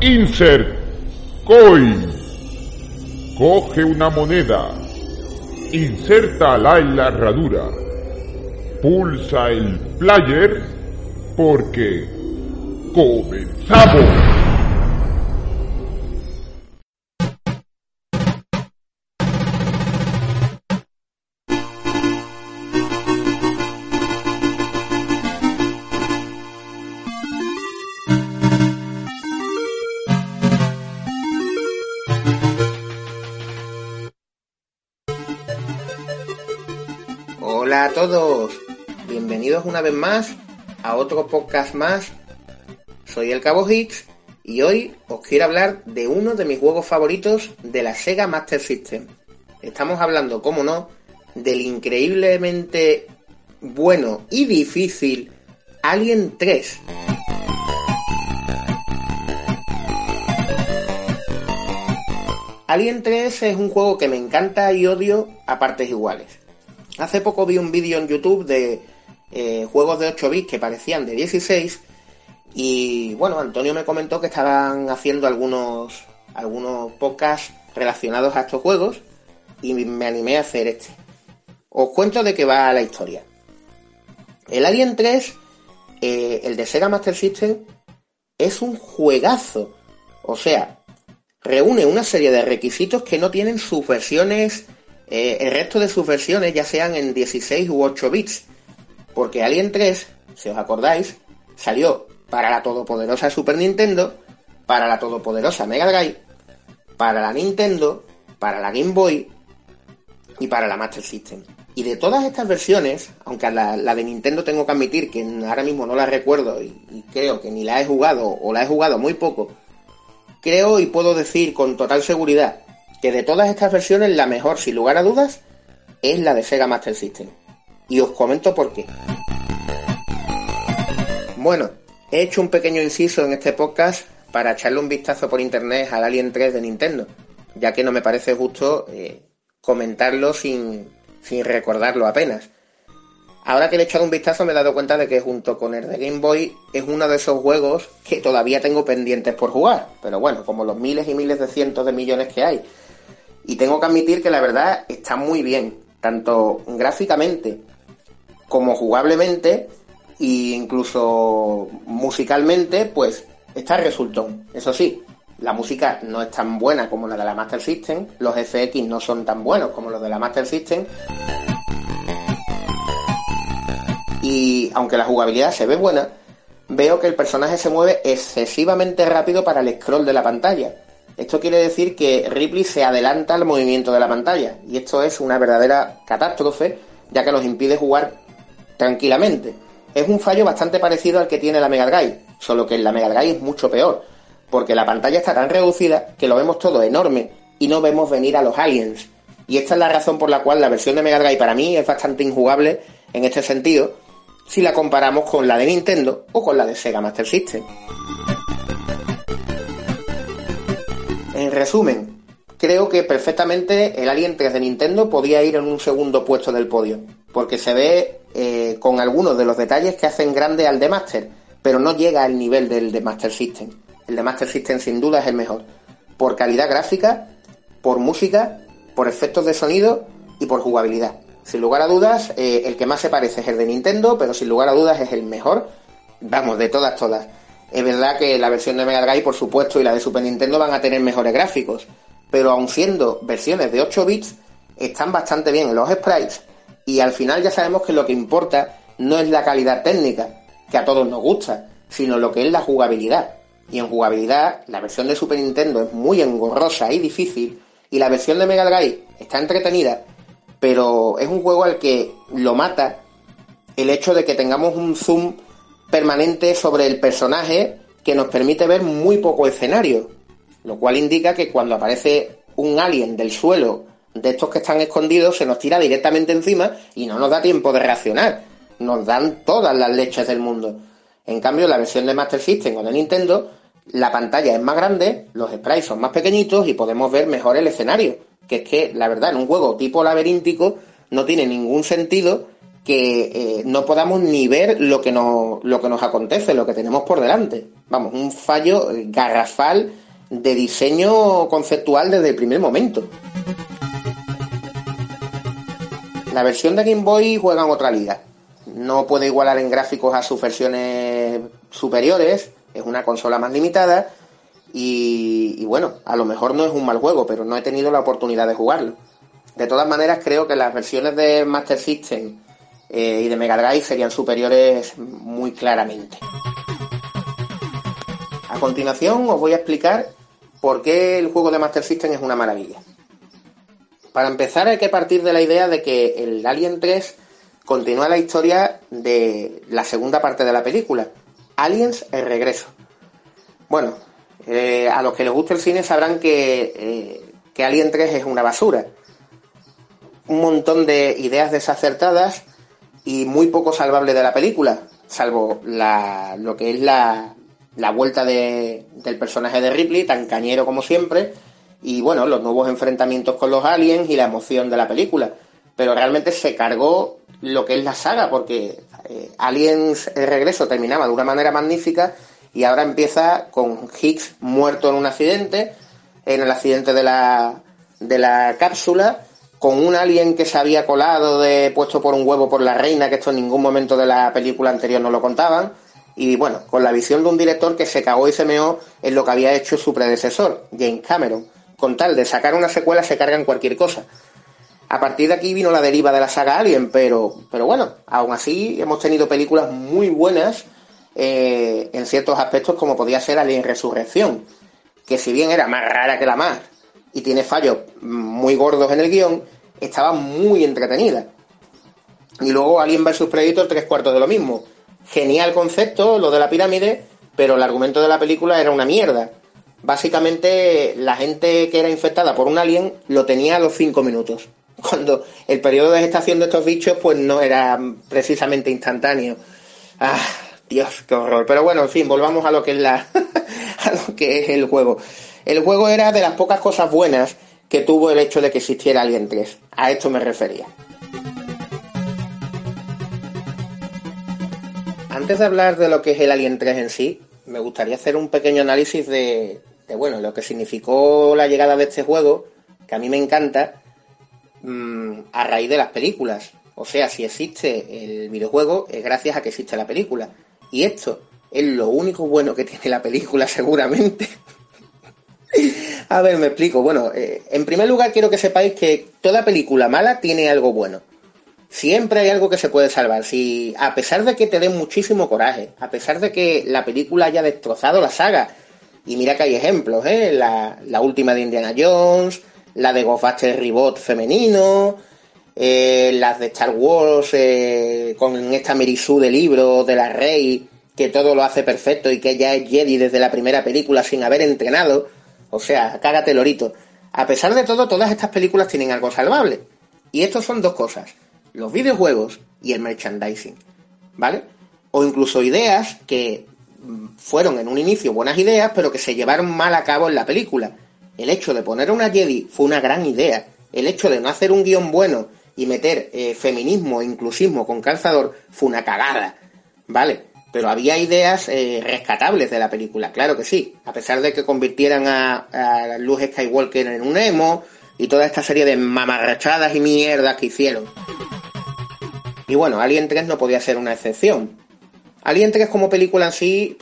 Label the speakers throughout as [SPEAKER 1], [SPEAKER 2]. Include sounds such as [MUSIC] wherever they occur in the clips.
[SPEAKER 1] Insert coin. Coge una moneda. Insértala en la herradura. Pulsa el player porque comenzamos.
[SPEAKER 2] Hola a todos, bienvenidos una vez más a otro podcast más. Soy el Cabo Hicks y hoy os quiero hablar de uno de mis juegos favoritos de la Sega Master System. Estamos hablando, como no, del increíblemente bueno y difícil Alien 3. Alien 3 es un juego que me encanta y odio a partes iguales. Hace poco vi un vídeo en YouTube de eh, juegos de 8 bits que parecían de 16 y bueno, Antonio me comentó que estaban haciendo algunos, algunos podcasts relacionados a estos juegos y me animé a hacer este. Os cuento de qué va la historia. El Alien 3, eh, el de Sega Master System, es un juegazo. O sea, reúne una serie de requisitos que no tienen sus versiones eh, el resto de sus versiones ya sean en 16 u 8 bits, porque Alien 3, si os acordáis, salió para la todopoderosa Super Nintendo, para la todopoderosa Mega Drive, para la Nintendo, para la Game Boy y para la Master System. Y de todas estas versiones, aunque la, de Nintendo tengo que admitir que ahora mismo no la recuerdo y, y creo que ni la he jugado o la he jugado muy poco, creo y puedo decir con total seguridad que de todas estas versiones la mejor, sin lugar a dudas, es la de Sega Master System. Y os comento por qué. Bueno, he hecho un pequeño inciso en este podcast para echarle un vistazo por internet al Alien 3 de Nintendo, ya que no me parece justo eh, comentarlo sin, sin recordarlo apenas. Ahora que le he echado un vistazo me he dado cuenta de que junto con el de Game Boy es uno de esos juegos que todavía tengo pendientes por jugar. Pero bueno, como los miles y miles de cientos de millones que hay. Y tengo que admitir que la verdad está muy bien, tanto gráficamente como jugablemente e incluso musicalmente, pues está resultón. Eso sí, la música no es tan buena como la de la Master System, los FX no son tan buenos como los de la Master System. Y aunque la jugabilidad se ve buena, veo que el personaje se mueve excesivamente rápido para el scroll de la pantalla esto quiere decir que Ripley se adelanta al movimiento de la pantalla y esto es una verdadera catástrofe ya que nos impide jugar tranquilamente. Es un fallo bastante parecido al que tiene la Mega Drive, solo que en la Mega Drive es mucho peor, porque la pantalla está tan reducida que lo vemos todo enorme y no vemos venir a los aliens. Y esta es la razón por la cual la versión de Mega Drive para mí es bastante injugable en este sentido si la comparamos con la de Nintendo o con la de Sega Master System. En resumen, creo que perfectamente el Alien 3 de Nintendo podía ir en un segundo puesto del podio, porque se ve eh, con algunos de los detalles que hacen grande al de Master, pero no llega al nivel del de Master System. El de Master System sin duda es el mejor, por calidad gráfica, por música, por efectos de sonido y por jugabilidad. Sin lugar a dudas, eh, el que más se parece es el de Nintendo, pero sin lugar a dudas es el mejor, vamos, de todas, todas. Es verdad que la versión de Mega Drive, por supuesto, y la de Super Nintendo van a tener mejores gráficos, pero aun siendo versiones de 8 bits, están bastante bien en los sprites y al final ya sabemos que lo que importa no es la calidad técnica, que a todos nos gusta, sino lo que es la jugabilidad. Y en jugabilidad, la versión de Super Nintendo es muy engorrosa y difícil, y la versión de Mega Drive está entretenida, pero es un juego al que lo mata el hecho de que tengamos un zoom permanente sobre el personaje que nos permite ver muy poco escenario, lo cual indica que cuando aparece un alien del suelo de estos que están escondidos se nos tira directamente encima y no nos da tiempo de reaccionar. Nos dan todas las leches del mundo. En cambio, la versión de Master System o de Nintendo, la pantalla es más grande, los sprites son más pequeñitos y podemos ver mejor el escenario. Que es que, la verdad, en un juego tipo laberíntico no tiene ningún sentido que eh, no podamos ni ver lo que, nos, lo que nos acontece, lo que tenemos por delante. Vamos, un fallo garrafal de diseño conceptual desde el primer momento. La versión de Game Boy juega en otra liga. No puede igualar en gráficos a sus versiones superiores, es una consola más limitada y, y, bueno, a lo mejor no es un mal juego, pero no he tenido la oportunidad de jugarlo. De todas maneras, creo que las versiones de Master System eh, y de Mega Drive serían superiores muy claramente. A continuación os voy a explicar por qué el juego de Master System es una maravilla. Para empezar hay que partir de la idea de que el Alien 3 continúa la historia de la segunda parte de la película, Aliens el regreso. Bueno, eh, a los que les gusta el cine sabrán que, eh, que Alien 3 es una basura. Un montón de ideas desacertadas y muy poco salvable de la película, salvo la, lo que es la, la vuelta de, del personaje de Ripley, tan cañero como siempre, y bueno, los nuevos enfrentamientos con los aliens y la emoción de la película. Pero realmente se cargó lo que es la saga, porque eh, Aliens el regreso terminaba de una manera magnífica y ahora empieza con Higgs muerto en un accidente, en el accidente de la, de la cápsula, con un alien que se había colado de puesto por un huevo por la reina, que esto en ningún momento de la película anterior no lo contaban, y bueno, con la visión de un director que se cagó y se meó en lo que había hecho su predecesor, James Cameron con tal de sacar una secuela se cargan cualquier cosa. A partir de aquí vino la deriva de la saga Alien, pero, pero bueno, aún así hemos tenido películas muy buenas eh, en ciertos aspectos como podía ser Alien Resurrección, que si bien era más rara que la más y tiene fallos muy gordos en el guion, estaba muy entretenida. Y luego Alien vs Predator, tres cuartos de lo mismo. Genial concepto, lo de la pirámide, pero el argumento de la película era una mierda básicamente la gente que era infectada por un alien lo tenía a los 5 minutos. [LAUGHS] Cuando el periodo de gestación de estos bichos pues no era precisamente instantáneo. Ah, Dios, qué horror. Pero bueno, en fin, volvamos a lo que es la [LAUGHS] a lo que es el juego. El juego era de las pocas cosas buenas que tuvo el hecho de que existiera Alien 3. A esto me refería. Antes de hablar de lo que es el Alien 3 en sí, me gustaría hacer un pequeño análisis de, bueno, lo que significó la llegada de este juego, que a mí me encanta, mm, a raíz de las películas. O sea, si existe el videojuego es gracias a que existe la película. Y esto es lo único bueno que tiene la película [LAUGHS] seguramente. A ver, me explico. Bueno, eh, en primer lugar quiero que sepáis que toda película mala tiene algo bueno. Siempre hay algo que se puede salvar. Si, a pesar de que te dé muchísimo coraje, a pesar de que la película haya destrozado la saga, y mira que hay ejemplos, ¿eh? La, última de Indiana Jones, la de Ghostbusters Reboot femenino, eh, las de Star Wars eh, con esta Merisú de libro de la Rey, que todo lo hace perfecto y que ya es Jedi desde la primera película sin haber entrenado. O sea, cágate lorito. A pesar de todo, todas estas películas tienen algo salvable. Y estos son dos cosas los videojuegos y el merchandising, ¿vale? O incluso ideas que mm, fueron en un inicio buenas ideas, pero que se llevaron mal a cabo en la película. El hecho de poner una Jedi fue una gran idea. El hecho de no hacer un guion bueno y meter eh, feminismo e inclusismo con calzador fue una cagada, ¿vale? Pero había ideas eh, rescatables de la película, claro que sí. A pesar de que convirtieran a, a Luz Skywalker en un emo y toda esta serie de mamarrachadas y mierdas que hicieron. Y bueno, Alien 3 no podía ser una excepción. Alien 3 como película en sí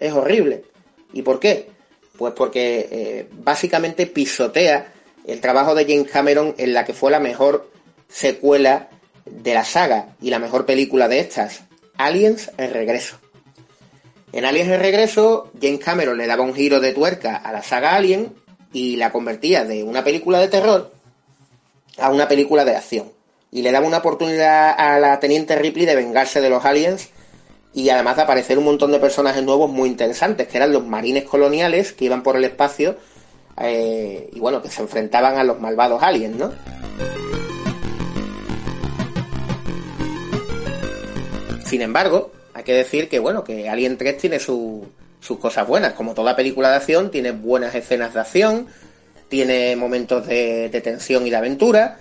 [SPEAKER 2] es horrible. ¿Y por qué? Pues porque eh, básicamente pisotea el trabajo de James Cameron en la que fue la mejor secuela de la saga y la mejor película de estas, Aliens el regreso. En Aliens el regreso, James Cameron le daba un giro de tuerca a la saga Alien y la convertía de una película de terror a una película de acción y le daba una oportunidad a la teniente Ripley de vengarse de los aliens y además de aparecer un montón de personajes nuevos muy interesantes, que eran los marines coloniales que iban por el espacio eh, y bueno, que se enfrentaban a los malvados aliens, ¿no? Sin embargo, hay que decir que bueno, que Alien 3 tiene sus cosas buenas, como toda película de acción, tiene buenas escenas de acción, tiene momentos de, tensión y de aventura,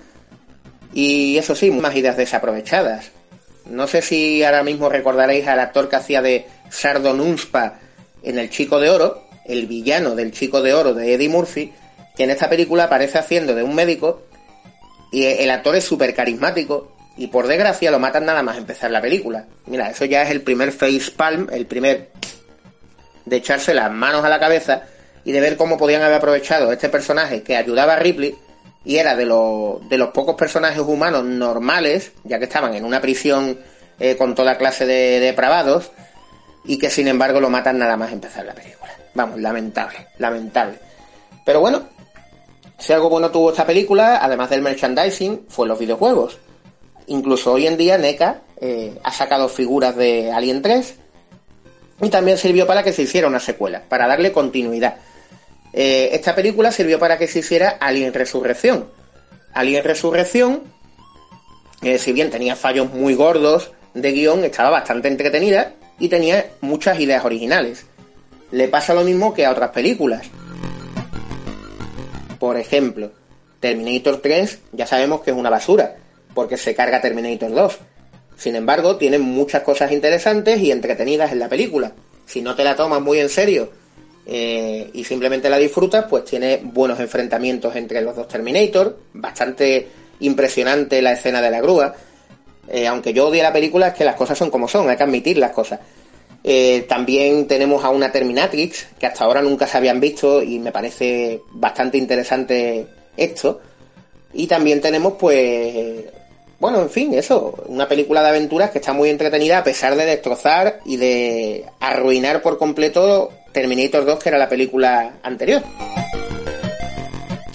[SPEAKER 2] y eso sí, más ideas desaprovechadas. No sé si ahora mismo recordaréis al actor que hacía de Sardon Unspa en El Chico de Oro, el villano del Chico de Oro de Eddie Murphy, que en esta película aparece haciendo de un médico y el actor es súper carismático y por desgracia lo matan nada más empezar la película. Mira, eso ya es el primer face palm, el primer de echarse las manos a la cabeza y de ver cómo podían haber aprovechado este personaje que ayudaba a Ripley y era de, de los pocos personajes humanos normales, ya que estaban en una prisión eh, con toda clase de depravados, y que sin embargo lo matan nada más empezar la película. Vamos, lamentable, lamentable. Pero bueno, si algo bueno tuvo esta película, además del merchandising, fue los videojuegos. Incluso hoy en día NECA eh, ha sacado figuras de Alien 3 y también sirvió para que se hiciera una secuela, para darle continuidad. Eh, esta película sirvió para que se hiciera Alien Resurrección. Alien Resurrección, eh, si bien tenía fallos muy gordos de guion, estaba bastante entretenida y tenía muchas ideas originales. Le pasa lo mismo que a otras películas. Por ejemplo, Terminator 3 ya sabemos que es una basura, porque se carga Terminator 2. Sin embargo, tiene muchas cosas interesantes y entretenidas en la película. Si no te la tomas muy en serio eh, y simplemente la disfrutas, pues tiene buenos enfrentamientos entre los dos Terminator, bastante impresionante la escena de la grúa. Eh, aunque yo odie la película, es que las cosas son como son, hay que admitir las cosas. Eh, también tenemos a una Terminatrix, que hasta ahora nunca se habían visto y me parece bastante interesante esto. Y también tenemos, pues, bueno, en fin, eso, una película de aventuras que está muy entretenida a pesar de destrozar y de arruinar por completo Terminator 2, que era la película anterior.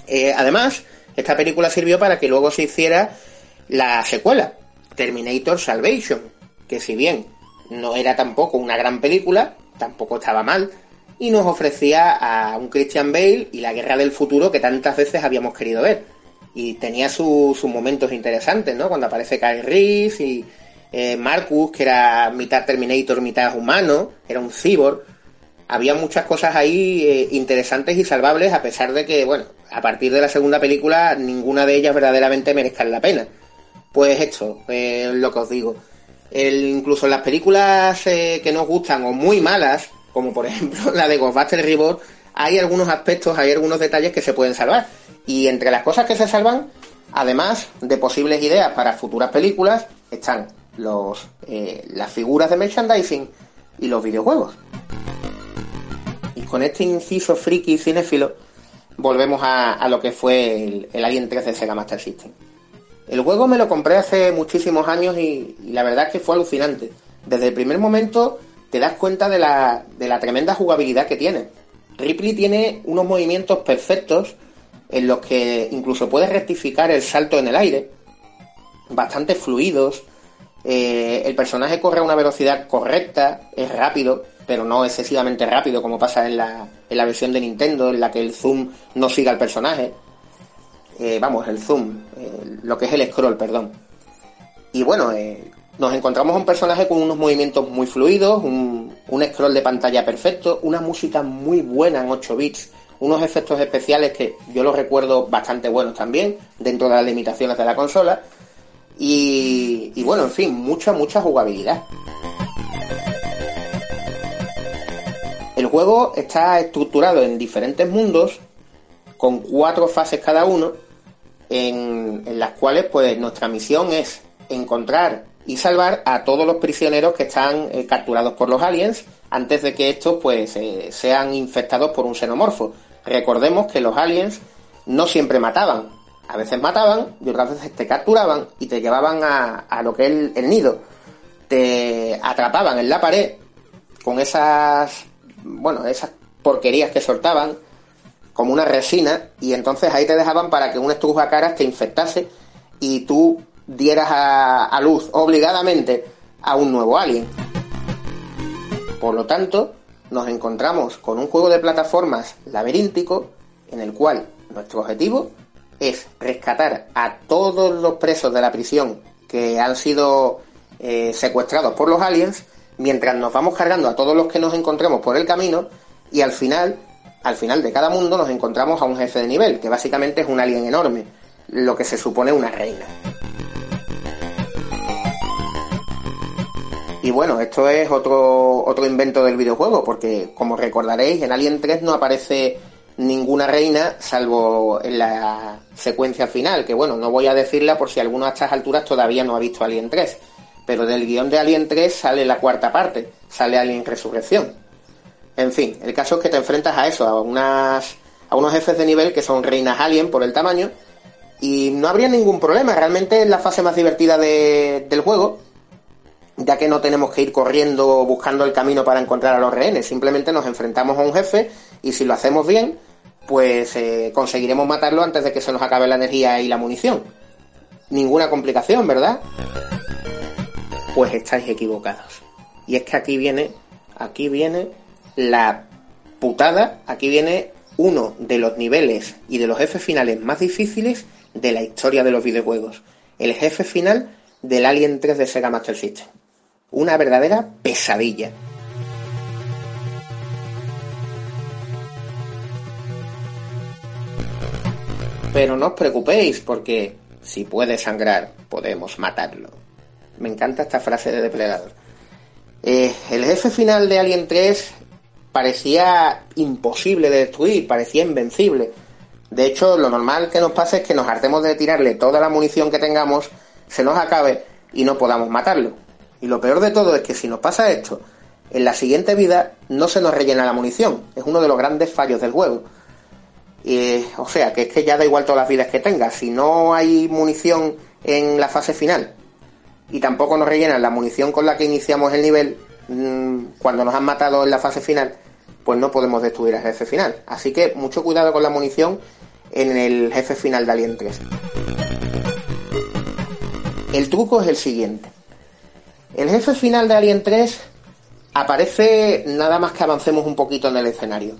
[SPEAKER 2] Eh, además, esta película sirvió para que luego se hiciera la secuela, Terminator Salvation, que si bien no era tampoco una gran película, tampoco estaba mal, y nos ofrecía a un Christian Bale y la guerra del futuro que tantas veces habíamos querido ver. Y tenía sus momentos interesantes, ¿no? Cuando aparece Kyle Reese y eh, Marcus, que era mitad Terminator, mitad humano, era un cyborg. Había muchas cosas ahí eh, interesantes y salvables, a pesar de que, bueno, a partir de la segunda película, ninguna de ellas verdaderamente merezca la pena. Pues esto, es lo que os digo. El, incluso las películas eh, que nos gustan o muy malas, como por [LAUGHS] ejemplo la de Ghostbusters Reborn, hay algunos aspectos, hay algunos detalles que se pueden salvar. Y entre las cosas que se salvan, además de posibles ideas para futuras películas, están los, eh, las figuras de merchandising y los videojuegos. Y con este inciso friki cinéfilo, volvemos a, lo que fue el, Alien 3 de Sega Master System. El juego me lo compré hace muchísimos años y, la verdad es que fue alucinante. Desde el primer momento te das cuenta de la, de la tremenda jugabilidad que tiene. Ripley tiene unos movimientos perfectos en los que incluso puedes rectificar el salto en el aire, bastante fluidos. Eh, el personaje corre a una velocidad correcta, es rápido, pero no excesivamente rápido como pasa en la, en la versión de Nintendo, en la que el zoom no sigue al personaje. Eh, vamos, el zoom, lo que es el scroll, perdón. Y bueno, eh, nos encontramos un personaje con unos movimientos muy fluidos, un, scroll de pantalla perfecto, una música muy buena en 8 bits, unos efectos especiales que yo los recuerdo bastante buenos también, dentro de las limitaciones de la consola. Y, bueno, en fin, mucha, mucha jugabilidad. El juego está estructurado en diferentes mundos, con cuatro fases cada uno, en, las cuales pues nuestra misión es encontrar y salvar a todos los prisioneros que están eh, capturados por los aliens antes de que estos pues eh, sean infectados por un xenomorfo. Recordemos que los aliens no siempre mataban, a veces mataban y otras veces te capturaban y te llevaban a, a lo que es el, nido. Te atrapaban en la pared con esas, bueno, esas porquerías que soltaban como una resina y entonces ahí te dejaban para que un caras te infectase y tú dieras a, luz obligadamente a un nuevo alien. Por lo tanto, nos encontramos con un juego de plataformas laberíntico en el cual nuestro objetivo es rescatar a todos los presos de la prisión que han sido eh, secuestrados por los aliens, mientras nos vamos cargando a todos los que nos encontremos por el camino y al final, al final de cada mundo nos encontramos a un jefe de nivel, que básicamente es un alien enorme, lo que se supone una reina. Y bueno, esto es otro, otro invento del videojuego, porque como recordaréis, en Alien 3 no aparece ninguna reina, salvo en la secuencia final, que bueno, no voy a decirla por si alguno a estas alturas todavía no ha visto Alien 3, pero del guion de Alien 3 sale la cuarta parte, sale Alien Resurrección. En fin, el caso es que te enfrentas a eso, a, unas, a unos jefes de nivel que son reinas alien por el tamaño, y no habría ningún problema, realmente es la fase más divertida del juego, ya que no tenemos que ir corriendo buscando el camino para encontrar a los rehenes, simplemente nos enfrentamos a un jefe y si lo hacemos bien, pues eh, conseguiremos matarlo antes de que se nos acabe la energía y la munición. Ninguna complicación, ¿verdad? Pues estáis equivocados. Y es que aquí viene, aquí viene la putada, aquí viene uno de los niveles y de los jefes finales más difíciles de la historia de los videojuegos. El jefe final del Alien 3 de Sega Master System. Una verdadera pesadilla. Pero no os preocupéis, porque si puede sangrar, podemos matarlo. Me encanta esta frase de Depredador. Eh, el jefe final de Alien 3 parecía imposible de destruir, parecía invencible. De hecho, lo normal que nos pasa es que nos hartemos de tirarle toda la munición que tengamos, se nos acabe y no podamos matarlo. Y lo peor de todo es que si nos pasa esto, en la siguiente vida no se nos rellena la munición. Es uno de los grandes fallos del juego. O sea, que es que ya da igual todas las vidas que tenga. Si no hay munición en la fase final y tampoco nos rellenan la munición con la que iniciamos el nivel mm, cuando nos han matado en la fase final, pues no podemos destruir al jefe final. Así que mucho cuidado con la munición en el jefe final de Alien 3. El truco es el siguiente. El jefe final de Alien 3 aparece nada más que avancemos un poquito en el escenario.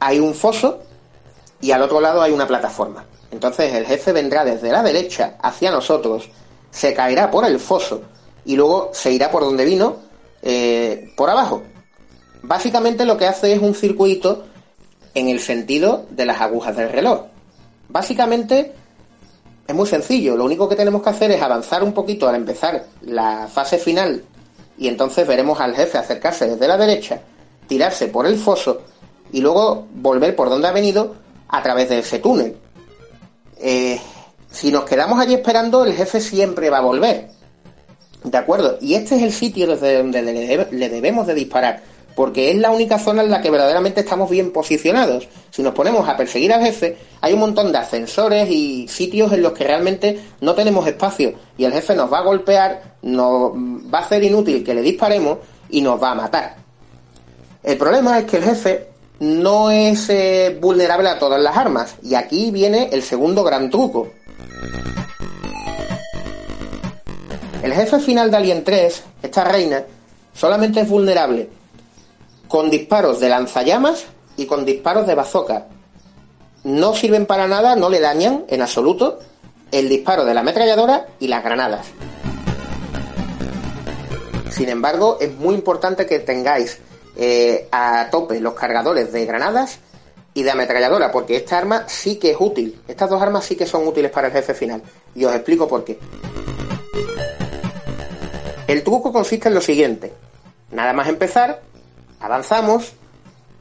[SPEAKER 2] Hay un foso y al otro lado hay una plataforma. Entonces el jefe vendrá desde la derecha hacia nosotros, se caerá por el foso y luego se irá por donde vino, eh, por abajo. Básicamente lo que hace es un circuito en el sentido de las agujas del reloj. Básicamente es muy sencillo, lo único que tenemos que hacer es avanzar un poquito al empezar la fase final y entonces veremos al jefe acercarse desde la derecha, tirarse por el foso y luego volver por donde ha venido a través de ese túnel. Eh, si nos quedamos allí esperando, el jefe siempre va a volver. ¿De acuerdo? Y este es el sitio desde donde le, debemos de disparar, porque es la única zona en la que verdaderamente estamos bien posicionados. Si nos ponemos a perseguir al jefe, hay un montón de ascensores y sitios en los que realmente no tenemos espacio y el jefe nos va a golpear, nos va a hacer inútil que le disparemos y nos va a matar. El problema es que el jefe no es eh, vulnerable a todas las armas. Y aquí viene el segundo gran truco. El jefe final de Alien 3, esta reina, solamente es vulnerable con disparos de lanzallamas y con disparos de bazooka. No sirven para nada, no le dañan en absoluto el disparo de la ametralladora y las granadas. Sin embargo, es muy importante que tengáis eh, a tope los cargadores de granadas y de ametralladora, porque esta arma sí que es útil. Estas dos armas sí que son útiles para el jefe final. Y os explico por qué. El truco consiste en lo siguiente. Nada más empezar, avanzamos,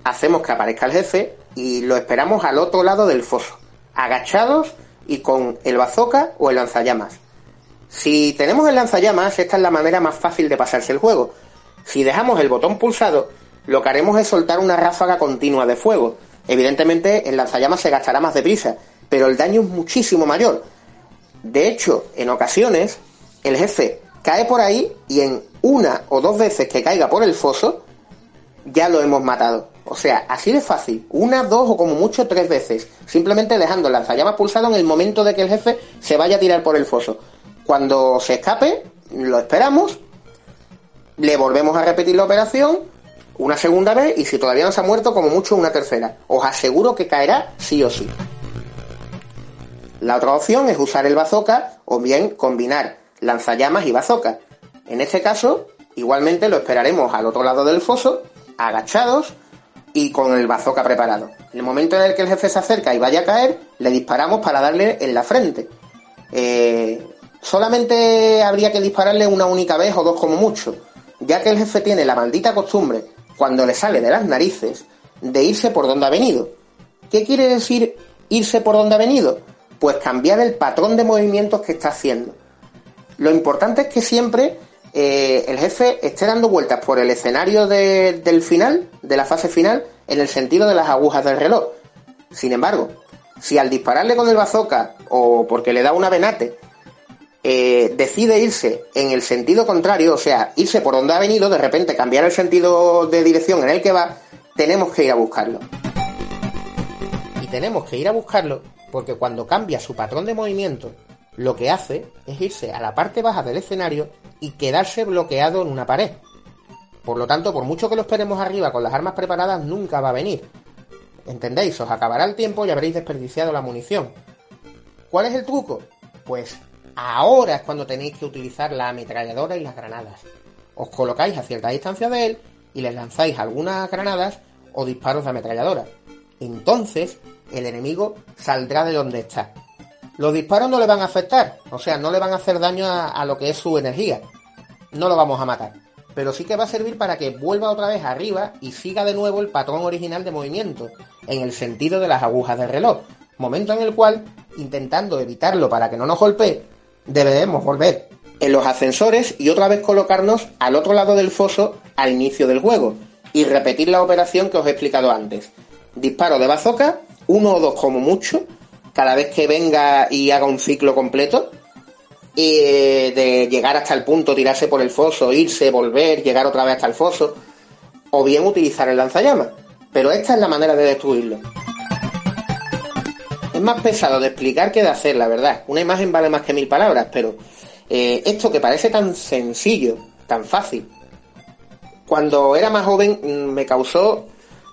[SPEAKER 2] hacemos que aparezca el jefe y lo esperamos al otro lado del foso, agachados y con el bazooka o el lanzallamas. Si tenemos el lanzallamas, esta es la manera más fácil de pasarse el juego. Si dejamos el botón pulsado, lo que haremos es soltar una ráfaga continua de fuego. Evidentemente, el lanzallamas se gastará más deprisa, pero el daño es muchísimo mayor. De hecho, en ocasiones, el jefe cae por ahí y en una o dos veces que caiga por el foso, ya lo hemos matado. O sea, así de fácil. Una, dos o como mucho tres veces. Simplemente dejando el lanzallamas pulsado en el momento de que el jefe se vaya a tirar por el foso. Cuando se escape, lo esperamos, le volvemos a repetir la operación una segunda vez y si todavía no se ha muerto, como mucho una tercera. Os aseguro que caerá sí o sí. La otra opción es usar el bazooka o bien combinar lanzallamas y bazooka. En este caso, igualmente lo esperaremos al otro lado del foso, agachados y con el bazooka preparado. En el momento en el que el jefe se acerca y vaya a caer, le disparamos para darle en la frente. Eh, solamente habría que dispararle una única vez o dos como mucho, ya que el jefe tiene la maldita costumbre, cuando le sale de las narices, de irse por donde ha venido. ¿Qué quiere decir irse por donde ha venido? Pues cambiar el patrón de movimientos que está haciendo. Lo importante es que siempre eh, el jefe esté dando vueltas por el escenario del final, de la fase final, en el sentido de las agujas del reloj. Sin embargo, si al dispararle con el bazooka o porque le da una venate, eh, decide irse en el sentido contrario, o sea, irse por donde ha venido, de repente cambiar el sentido de dirección en el que va, tenemos que ir a buscarlo. Y tenemos que ir a buscarlo porque cuando cambia su patrón de movimiento, lo que hace es irse a la parte baja del escenario y quedarse bloqueado en una pared. Por lo tanto, por mucho que lo esperemos arriba con las armas preparadas, nunca va a venir. ¿Entendéis? Os acabará el tiempo y habréis desperdiciado la munición. ¿Cuál es el truco? Pues ahora es cuando tenéis que utilizar la ametralladora y las granadas. Os colocáis a cierta distancia de él y le lanzáis algunas granadas o disparos de ametralladora. Entonces el enemigo saldrá de donde está. Los disparos no le van a afectar, o sea, no le van a hacer daño a, lo que es su energía. No lo vamos a matar. Pero sí que va a servir para que vuelva otra vez arriba y siga de nuevo el patrón original de movimiento, en el sentido de las agujas del reloj. Momento en el cual, intentando evitarlo para que no nos golpee, debemos volver en los ascensores y otra vez colocarnos al otro lado del foso al inicio del juego y repetir la operación que os he explicado antes. Disparo de bazooka uno o dos como mucho, cada vez que venga y haga un ciclo completo, y eh, de llegar hasta el punto, tirarse por el foso, irse, volver, llegar otra vez hasta el foso, o bien utilizar el lanzallamas. Pero esta es la manera de destruirlo. Es más pesado de explicar que de hacer, la verdad. Una imagen vale más que mil palabras, pero eh, esto que parece tan sencillo, tan fácil, cuando era más joven mm, me causó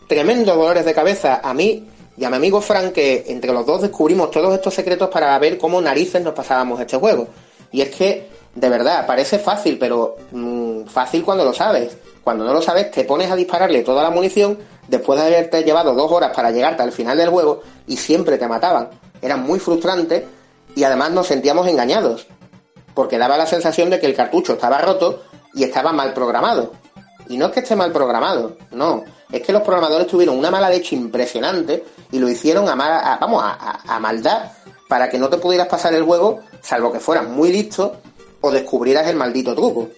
[SPEAKER 2] tremendos dolores de cabeza a mí y a mi amigo Frank que entre los dos descubrimos todos estos secretos para ver cómo narices nos pasábamos este juego. Y es que, de verdad, parece fácil, pero mm, fácil cuando lo sabes. Cuando no lo sabes, te pones a dispararle toda la munición después de haberte llevado dos horas para llegarte al final del juego y siempre te mataban. Era muy frustrante y además nos sentíamos engañados. Porque daba la sensación de que el cartucho estaba roto y estaba mal programado. Y no es que esté mal programado, no. Es que los programadores tuvieron una mala leche impresionante y lo hicieron a, vamos, a, maldad para que no te pudieras pasar el juego, salvo que fueras muy listo o descubrieras el maldito truco.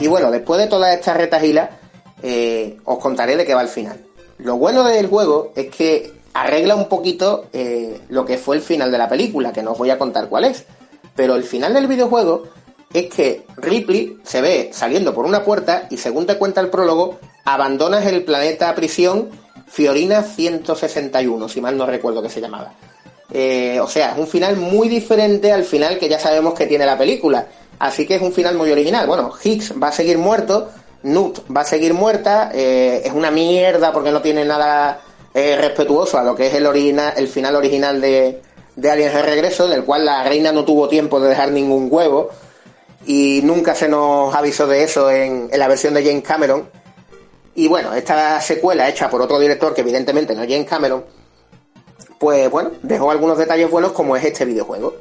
[SPEAKER 2] Y bueno, después de todas estas retagilas, eh, os contaré de qué va el final. Lo bueno del juego es que arregla un poquito eh, lo que fue el final de la película, que no os voy a contar cuál es. Pero el final del videojuego es que Ripley se ve saliendo por una puerta y según te cuenta el prólogo, abandonas el planeta prisión Fiorina 161, si mal no recuerdo que se llamaba. Eh, o sea, es un final muy diferente al final que ya sabemos que tiene la película. Así que es un final muy original. Bueno, Higgs va a seguir muerto, Nut va a seguir muerta, eh, es una mierda porque no tiene nada eh, respetuoso a lo que es el, original, el final original de, de Aliens de Regreso, del cual la reina no tuvo tiempo de dejar ningún huevo y nunca se nos avisó de eso en, la versión de James Cameron. Y bueno, esta secuela hecha por otro director que evidentemente no es James Cameron, pues bueno, dejó algunos detalles buenos como es este videojuego.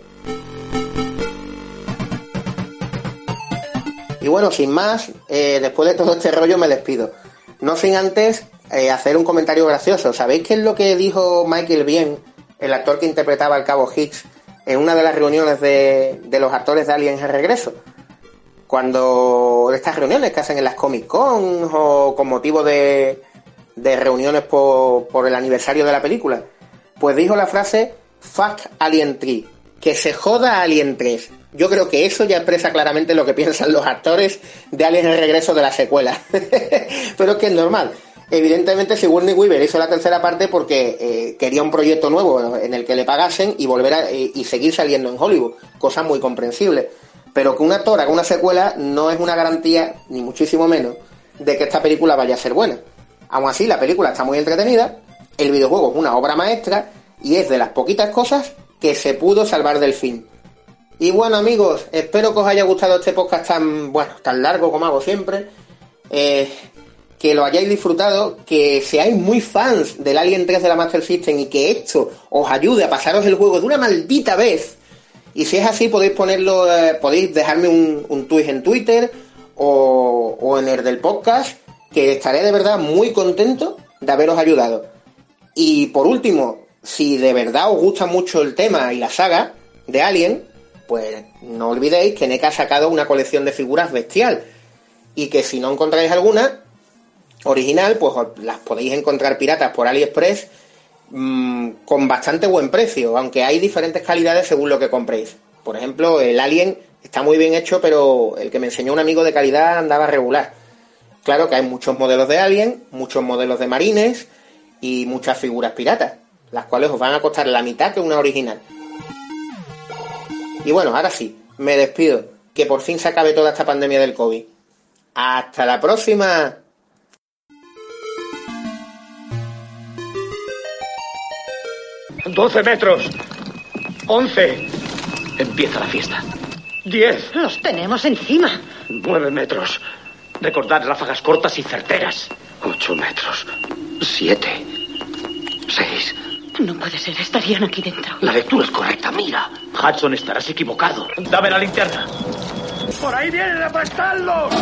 [SPEAKER 2] Y bueno, sin más, eh, después de todo este rollo me despido. No sin antes eh, hacer un comentario gracioso. ¿Sabéis qué es lo que dijo Michael Bien, el actor que interpretaba al cabo Hicks, en una de las reuniones de, de los actores de Aliens el regreso? cuando estas reuniones que hacen en las Comic Con o con motivo de, de reuniones por, por, el aniversario de la película, pues dijo la frase Fuck Alien 3, que se joda Alien 3. Yo creo que eso ya expresa claramente lo que piensan los actores de Alien el regreso de la secuela. [LAUGHS] Pero es que es normal. Evidentemente, Sigourney Weaver hizo la tercera parte porque eh, quería un proyecto nuevo en el que le pagasen y volver a, y seguir saliendo en Hollywood, cosa muy comprensible Pero que un actor haga una secuela no es una garantía, ni muchísimo menos, de que esta película vaya a ser buena. Aún así, la película está muy entretenida, el videojuego es una obra maestra y es de las poquitas cosas que se pudo salvar del fin. Y bueno amigos, espero que os haya gustado este podcast tan, bueno, tan largo como hago siempre. Eh, que lo hayáis disfrutado, que seáis muy fans del Alien 3 de la Master System y que esto os ayude a pasaros el juego de una maldita vez. Y si es así, podéis ponerlo, eh, podéis dejarme un, un tweet en Twitter o, o en el del podcast, que estaré de verdad muy contento de haberos ayudado. Y por último, si de verdad os gusta mucho el tema y la saga de Alien, pues no olvidéis que NECA ha sacado una colección de figuras bestial. Y que si no encontráis alguna original, pues las podéis encontrar piratas por AliExpress mmm, con bastante buen precio, aunque hay diferentes calidades según lo que compréis. Por ejemplo, el Alien está muy bien hecho, pero el que me enseñó un amigo de calidad andaba regular. Claro que hay muchos modelos de Alien, muchos modelos de Marines y muchas figuras piratas, las cuales os van a costar la mitad que una original. Y bueno, ahora sí, me despido. Que por fin se acabe toda esta pandemia del COVID. ¡Hasta la próxima!
[SPEAKER 3] ¡Doce metros! ¡Once! Empieza la fiesta. ¡Diez!
[SPEAKER 4] Los tenemos encima.
[SPEAKER 3] ¡Nueve metros! Recordad ráfagas cortas y certeras. Ocho metros. Siete. Seis.
[SPEAKER 4] No puede ser, estarían aquí dentro.
[SPEAKER 3] La lectura es correcta, mira. Hudson, estarás equivocado. Dame la linterna. ¡Por ahí vienen, aplastarlos!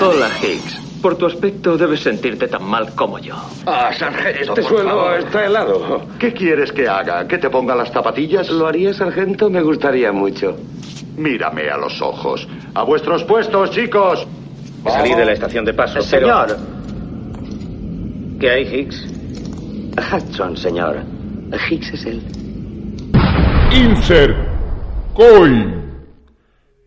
[SPEAKER 5] Hola, Higgs. Por tu aspecto debes sentirte tan mal como yo.
[SPEAKER 3] Ah, sargento,
[SPEAKER 6] Este
[SPEAKER 3] por
[SPEAKER 6] suelo
[SPEAKER 3] favor.
[SPEAKER 6] está helado. ¿Qué quieres que haga? ¿Que te ponga las zapatillas?
[SPEAKER 5] ¿Lo haría, sargento? Me gustaría mucho.
[SPEAKER 6] Mírame a los ojos. A vuestros puestos, chicos.
[SPEAKER 5] Salí de la estación de paso,
[SPEAKER 3] Señor.
[SPEAKER 5] ¿Qué hay, Higgs?
[SPEAKER 7] Hudson, señor. Higgs es él.
[SPEAKER 1] Insert coin.